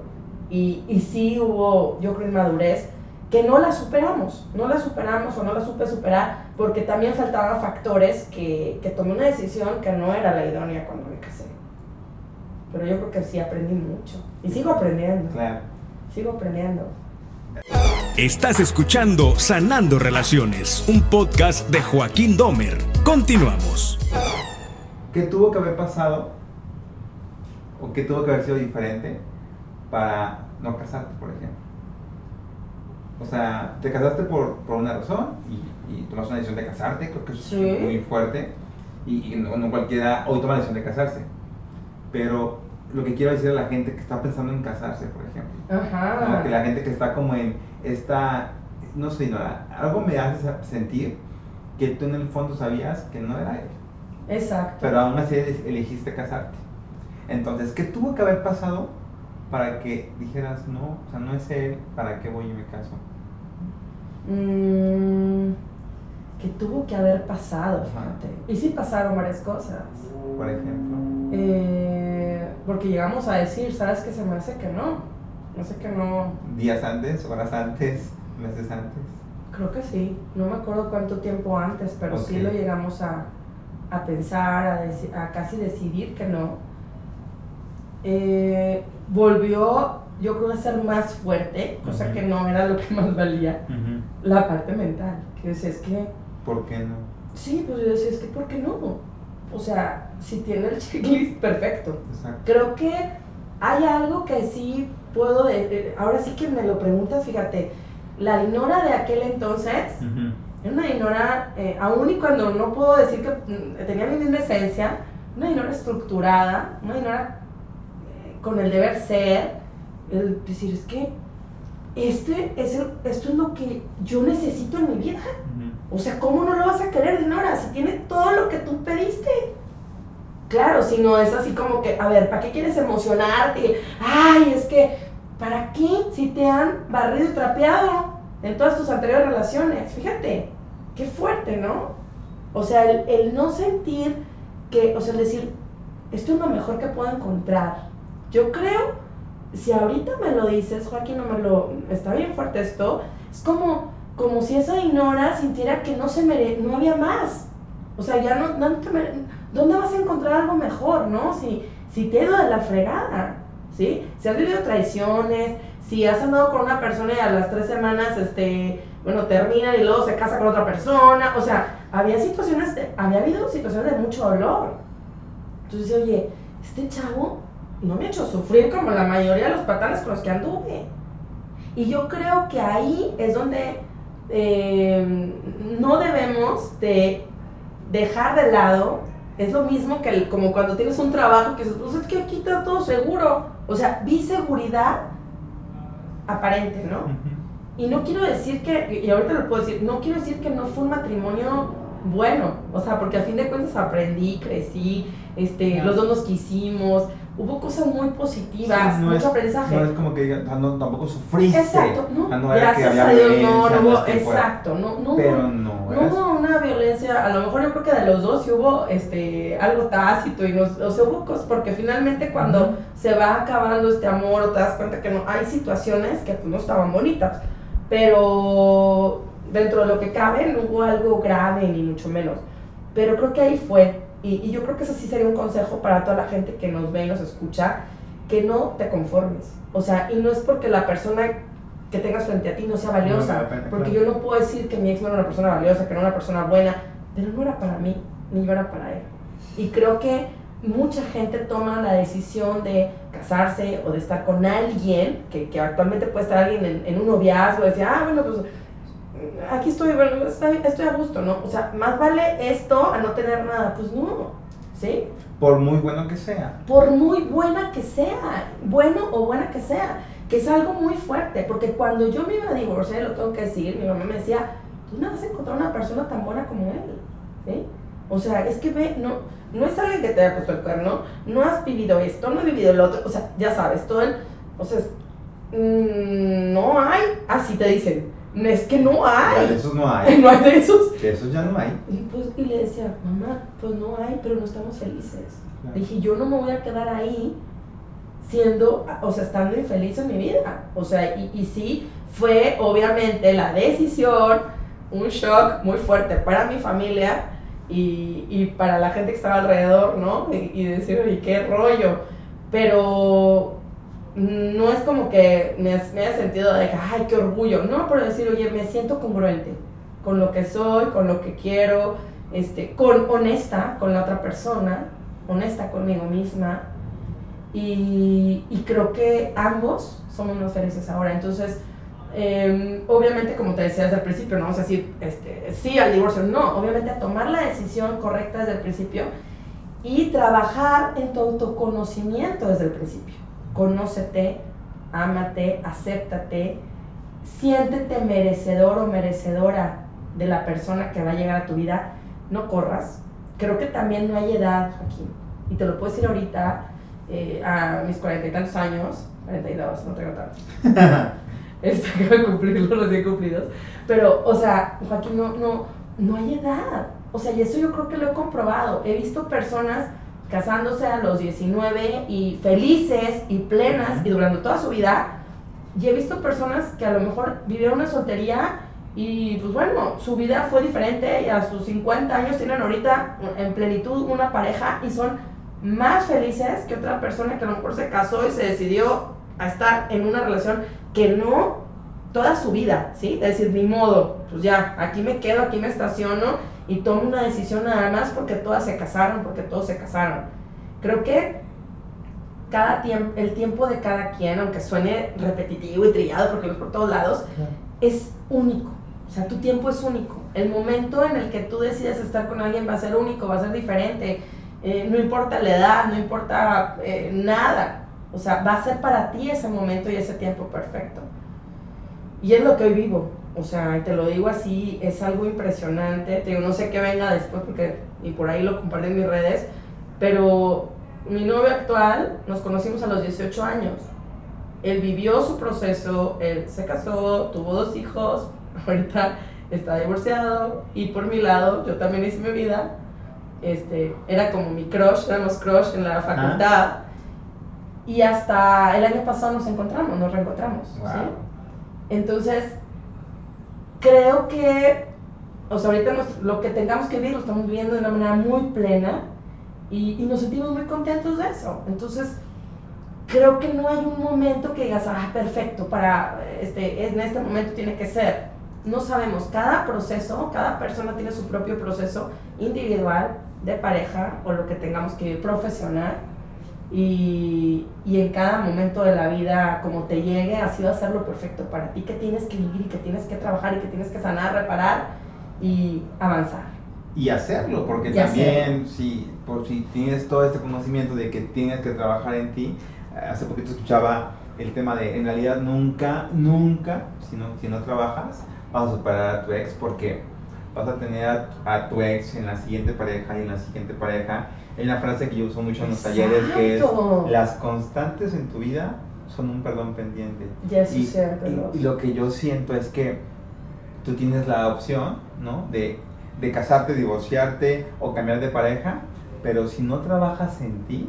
Speaker 3: Y, y sí hubo, yo creo, inmadurez que no la superamos, no la superamos o no la supe superar porque también faltaban factores que, que tomé una decisión que no era la idónea cuando me casé. Pero yo creo que sí aprendí mucho y sigo aprendiendo.
Speaker 1: Claro.
Speaker 3: Sigo aprendiendo.
Speaker 2: Estás escuchando Sanando Relaciones, un podcast de Joaquín Domer. Continuamos.
Speaker 1: ¿Qué tuvo que haber pasado o qué tuvo que haber sido diferente para no casarte, por ejemplo? O sea, te casaste por, por una razón y, y, tomas una decisión de casarte, creo que es muy fuerte. Y, y no, cualquiera hoy toma la decisión de casarse. Pero lo que quiero decir a la gente que está pensando en casarse, por ejemplo. Ajá. Que la gente que está como en esta, no sé, no, algo me hace sentir que tú en el fondo sabías que no era él.
Speaker 3: Exacto.
Speaker 1: Pero aún así elegiste casarte. Entonces, ¿qué tuvo que haber pasado para que dijeras, no, o sea, no es él, ¿para qué voy y me caso?
Speaker 3: Mm, que tuvo que haber pasado, fíjate. Y sí pasaron varias cosas.
Speaker 1: Por ejemplo.
Speaker 3: Eh, porque llegamos a decir, ¿sabes qué se me hace que no? No sé que no.
Speaker 1: ¿Días antes, horas antes, meses antes?
Speaker 3: Creo que sí, no me acuerdo cuánto tiempo antes, pero sí lo llegamos a, a pensar, a, a, casi decidir que no. Eh, volvió, yo creo, a ser más fuerte, cosa que no era lo que más valía, la parte mental. Que es que...
Speaker 1: ¿Por qué no?
Speaker 3: Sí, pues yo decía, es que ¿por qué no? O sea, si tiene el (laughs) checklist perfecto. Creo que hay algo que sí puedo, ahora sí que me lo preguntas, fíjate, la Dinora de aquel entonces, era una Dinora, eh, aún y cuando no puedo decir que mm, tenía mi misma esencia, una Dinora estructurada, una Dinora eh, con el deber ser, el decir, es que este es esto es lo que yo necesito en mi vida. O sea, ¿cómo no lo vas a querer, Dinora, si tiene todo lo que tú pediste? Claro, si no es así como que, a ver, ¿para qué quieres emocionarte? Ay, es que, ¿para qué si te han barrido y trapeado en todas tus anteriores relaciones? Fíjate, qué fuerte, ¿no? O sea, el, no sentir que, o sea, el decir, esto es lo mejor que puedo encontrar. Yo creo, si ahorita me lo dices, Joaquín, no me lo, está bien fuerte esto, es como, como si esa Dinora sintiera que no se mere, no había más. O sea, ya no, no te ¿dónde vas a encontrar algo mejor, no? Si, si te he ido de la fregada, ¿sí? Si has vivido traiciones, si has andado con una persona y a las tres semanas, este, bueno, termina y luego se casa con otra persona, o sea, había situaciones, había habido situaciones de mucho dolor. Entonces, oye, este chavo no me ha hecho sufrir como la mayoría de los patanes con los que anduve. Y yo creo que ahí es donde eh, no debemos de dejar de lado es lo mismo que el, como cuando tienes un trabajo que dices, pues es que aquí está todo seguro. O sea, vi seguridad aparente, ¿no? Y no quiero decir que, y ahorita lo puedo decir, no quiero decir que no fue un matrimonio bueno, o sea, porque a fin de cuentas aprendí, crecí, este, los dos nos quisimos, hubo cosas muy positivas, mucho aprendizaje.
Speaker 1: No es como que digan, no, tampoco sufriste.
Speaker 3: Exacto, no, no gracias a Dios, no, no hubo, exacto, no, no,
Speaker 1: pero no,
Speaker 3: no hubo una violencia, a lo mejor yo creo que de los dos sí hubo este, algo tácito y nos, o sea, hubo cosas, porque finalmente cuando se va acabando este amor, te das cuenta que no, hay situaciones que pues, no estaban bonitas, pero dentro de lo que cabe no hubo algo grave ni mucho menos, pero creo que ahí fue, y, yo creo que eso sí sería un consejo para toda la gente que nos ve y nos escucha, que no te conformes. O sea, y no es porque la persona que tengas frente a ti no sea valiosa, porque yo no puedo decir que mi ex no era una persona valiosa, que no era una persona buena, pero no era para mí, ni yo era para él. Y creo que mucha gente toma la decisión de casarse o de estar con alguien, que, que actualmente puede estar alguien en, en un noviazgo, decir, ah, bueno, pues aquí estoy, bueno, estoy, estoy, a gusto, ¿no? O sea, más vale esto a no tener nada. Pues no, ¿sí?
Speaker 1: Por muy bueno que sea.
Speaker 3: Por muy buena que sea, bueno o buena que sea, que es algo muy fuerte, porque cuando yo me iba a divorciar, lo tengo que decir, mi mamá me decía, tú no vas a encontrar una persona tan buena como él, ¿sí? O sea, es que ve, no, no es alguien que te haya puesto el cuerno, no has vivido esto, no has vivido lo otro, o sea, ya sabes, todo el, o sea, mmm, no hay, así te dicen, es que no hay.
Speaker 1: de esos no hay. (laughs)
Speaker 3: No hay de esos.
Speaker 1: De esos ya no hay.
Speaker 3: Y, pues, y le decía, mamá, pues no hay, pero no estamos felices. Dije, yo no me voy a quedar ahí siendo, o sea, estando infeliz en mi vida. O sea, y, y sí, fue obviamente la decisión, un shock muy fuerte para mi familia y, y para la gente que estaba alrededor, ¿no? Y, y decir, oye, qué rollo. Pero no es como que me, me haya sentido de, ay, qué orgullo, no, pero decir, oye, me siento congruente con lo que soy, con lo que quiero, este, con honesta con la otra persona, honesta conmigo misma, y, creo que ambos somos más felices ahora. Entonces, em, obviamente, como te decía desde el principio, no vamos a decir este, sí al divorcio, no, obviamente a tomar la decisión correcta desde el principio y trabajar en tu autoconocimiento desde el principio conócete, ámate, acéptate, siéntete merecedor o merecedora de la persona que va a llegar a tu vida, no corras. Creo que también no hay edad, aquí y te lo puedo decir ahorita, eh, a mis cuarenta y tantos años, 42, no tengo tantos. (laughs) este, acabo de cumplir los recién cumplidos. Pero, o sea, Joaquín, no, no, no hay edad. O sea, y eso yo creo que lo he comprobado. He visto personas casándose a los 19 y felices y plenas y durante toda su vida. Y he visto personas que a lo mejor vivieron una soltería y pues bueno, su vida fue diferente y a sus 50 años tienen ahorita en plenitud una pareja y son más felices que otra persona que a lo mejor se casó y se decidió a estar en una relación que no toda su vida, ¿sí? Es decir, ni modo, pues ya, aquí me quedo, aquí me estaciono y tomo una decisión nada más porque todas se casaron, porque todos se casaron. Creo que cada tiempo, el tiempo de cada quien, aunque suene repetitivo y trillado porque lo por todos lados, es único. O sea, tu tiempo es único. El momento en el que tú decides estar con alguien va a ser único, va a ser diferente. Eh, no importa la edad, no importa eh, nada. O sea, va a ser para ti ese momento y ese tiempo perfecto. Y es lo que hoy vivo. O sea, te lo digo así, es algo impresionante. Te digo, no sé qué venga después porque y por ahí lo compartí en mis redes, pero mi novio actual nos conocimos a los 18 años. Él vivió su proceso, él se casó, tuvo dos hijos, (laughs) ahorita está divorciado y por mi lado yo también hice mi vida. Este, era como mi crush, éramos crush en la facultad. Y hasta el año pasado nos encontramos, nos reencontramos. ¿sí? Entonces, creo que, o sea, ahorita lo que tengamos que vivir lo estamos viviendo de una manera muy plena y, nos sentimos muy contentos de eso. Entonces, creo que no hay un momento que digas, ah, perfecto, para este, en este momento tiene que ser. No sabemos, cada proceso, cada persona tiene su propio proceso individual, de pareja o lo que tengamos que vivir profesional y, y, en cada momento de la vida, como te llegue, así va a ser lo perfecto para ti, que tienes que vivir y que tienes que trabajar y que tienes que sanar, reparar y avanzar.
Speaker 1: Y hacerlo, porque también Si, por si tienes todo este conocimiento de que tienes que trabajar en ti, hace poquito escuchaba el tema de, en realidad nunca, nunca, si no, si no trabajas, vas a superar a tu ex porque vas a tener a, a tu ex en la siguiente pareja y en la siguiente pareja hay una frase que yo uso mucho en los talleres que es, las constantes en tu vida son un perdón pendiente.
Speaker 3: y,
Speaker 1: y, lo que yo siento es que tú tienes la opción, ¿no? De, de casarte, divorciarte o cambiar de pareja, pero si no trabajas en ti,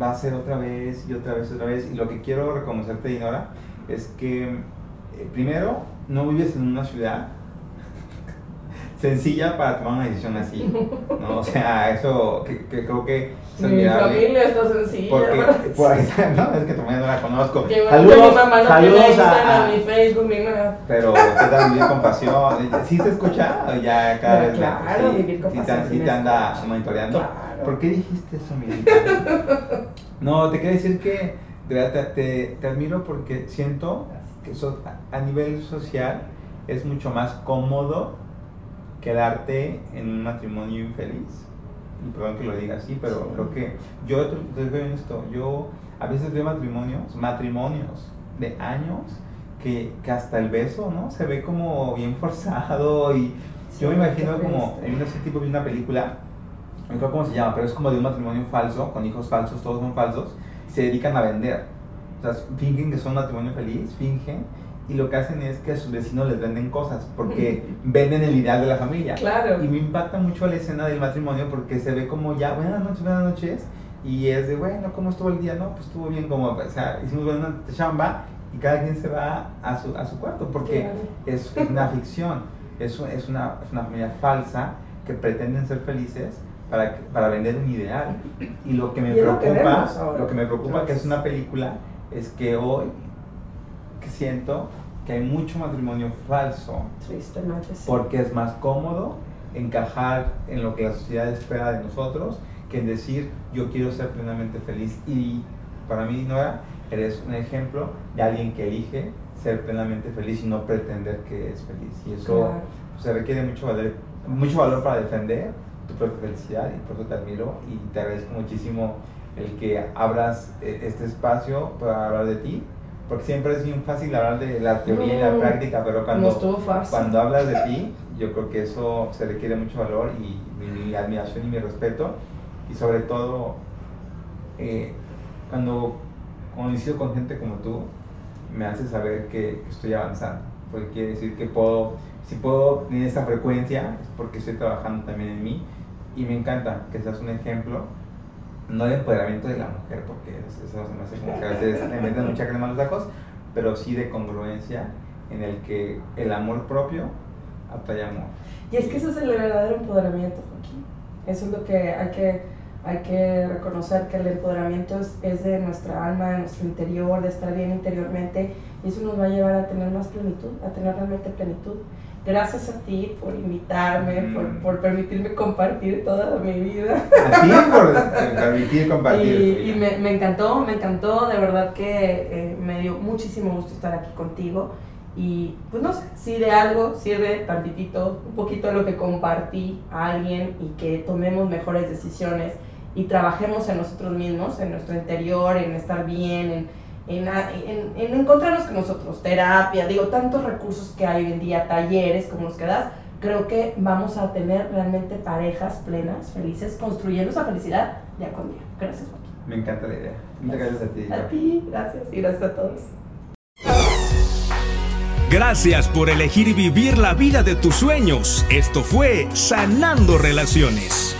Speaker 1: va a ser otra vez y otra vez y otra vez. Y lo que quiero reconocerte, Dinora, es que eh, primero no vives en una ciudad sencilla para tomar una decisión así. ¿no? O sea, eso que, que creo que
Speaker 3: es Mi familia está sencilla.
Speaker 1: Porque, (laughs) por ahí, no, es que también no la conozco.
Speaker 3: Que saludos, mi mamá no saludos tiene a, a, mi Facebook, mi mamá.
Speaker 1: Pero, ¿qué tal vivir con pasión? ¿Sí se escucha? Ya cada
Speaker 3: vez claro,
Speaker 1: sí,
Speaker 3: vivir con
Speaker 1: sí,
Speaker 3: pasión.
Speaker 1: Sí, te anda monitoreando.
Speaker 3: Claro.
Speaker 1: ¿Por qué dijiste eso, Mirita? (laughs) no, te quiero decir que de verdad te, te, te admiro porque siento que eso, a nivel social es mucho más cómodo quedarte en un matrimonio infeliz. Y perdón que lo diga así, pero sí. creo que yo te en esto. Yo a veces veo matrimonios, matrimonios de años que, que, hasta el beso, ¿no? Se ve como bien (laughs) forzado y sí, yo me imagino como, en ese tipo de una película, no creo cómo se llama, pero es como de un matrimonio falso, con hijos falsos, todos son falsos, se dedican a vender. O sea, fingen que son un matrimonio feliz, fingen, y lo que hacen es que a sus vecinos les venden cosas porque venden el ideal de la familia.
Speaker 3: Claro.
Speaker 1: Y me impacta mucho la escena del matrimonio porque se ve como ya, buenas noches, buenas noches. Y es de, bueno, ¿cómo estuvo el día? No, pues estuvo bien, como, o sea, hicimos buena chamba y cada quien se va a su, a su cuarto porque
Speaker 3: Claro.
Speaker 1: es, es una ficción, es, es, una, es una familia falsa que pretenden ser felices para, para vender un ideal. Y lo que me
Speaker 3: lo que
Speaker 1: preocupa,
Speaker 3: ahora.
Speaker 1: lo que me preocupa que es una película, es que hoy que siento que hay mucho matrimonio falso.
Speaker 3: Tristemente
Speaker 1: porque es más cómodo encajar en lo que la sociedad espera de nosotros que en decir yo quiero ser plenamente feliz y para mí Nora eres un ejemplo de alguien que elige ser plenamente feliz y no pretender que es feliz. Y eso
Speaker 3: Claro.
Speaker 1: se requiere mucho valor, mucho valor para defender tu propia felicidad y por eso te admiro y te agradezco muchísimo el que abras eh, este espacio para hablar de ti porque siempre es bien fácil hablar de la teoría y la práctica pero cuando cuando hablas de ti, yo creo que eso se requiere mucho valor y mi, mi admiración y mi respeto. Y sobre todo, eh, cuando coincido con gente como tú, me hace saber que, que estoy avanzando. Porque quiere decir que puedo, si puedo tener esta frecuencia, es porque estoy trabajando también en mí. Y me encanta que seas un ejemplo no el empoderamiento de la mujer, porque eso se me hace como que a veces le meten mucha crema a los tacos, pero sí de congruencia en el que el amor propio atrae amor.
Speaker 3: Y es que eso es el verdadero empoderamiento, Joaquín. Eso es lo que hay que, hay que reconocer, que el empoderamiento es, es de nuestra alma, de nuestro interior, de estar bien interiormente, y eso nos va a llevar a tener más plenitud, a tener realmente plenitud. Gracias a ti por invitarme, por,
Speaker 1: Mm.
Speaker 3: por permitirme compartir toda mi vida.
Speaker 1: A ti por permitir compartir.
Speaker 3: Y, y me, me encantó, me encantó, de verdad que eh, me dio muchísimo gusto estar aquí contigo. Y pues no sé, si de algo sirve tantitito, un poquito de lo que compartí a alguien y que tomemos mejores decisiones y trabajemos en nosotros mismos, en nuestro interior, en estar bien, en, en, en, en encontrarnos con nosotros, terapia, digo, tantos recursos que hay hoy en día, talleres como los que das, creo que vamos a tener realmente parejas plenas, felices, construyendo esa felicidad día con día. Gracias, Joaquín.
Speaker 1: Me encanta la idea. Muchas gracias a ti.
Speaker 3: A ti, gracias y gracias a todos.
Speaker 2: Gracias por elegir vivir la vida de tus sueños. Esto fue Sanando Relaciones.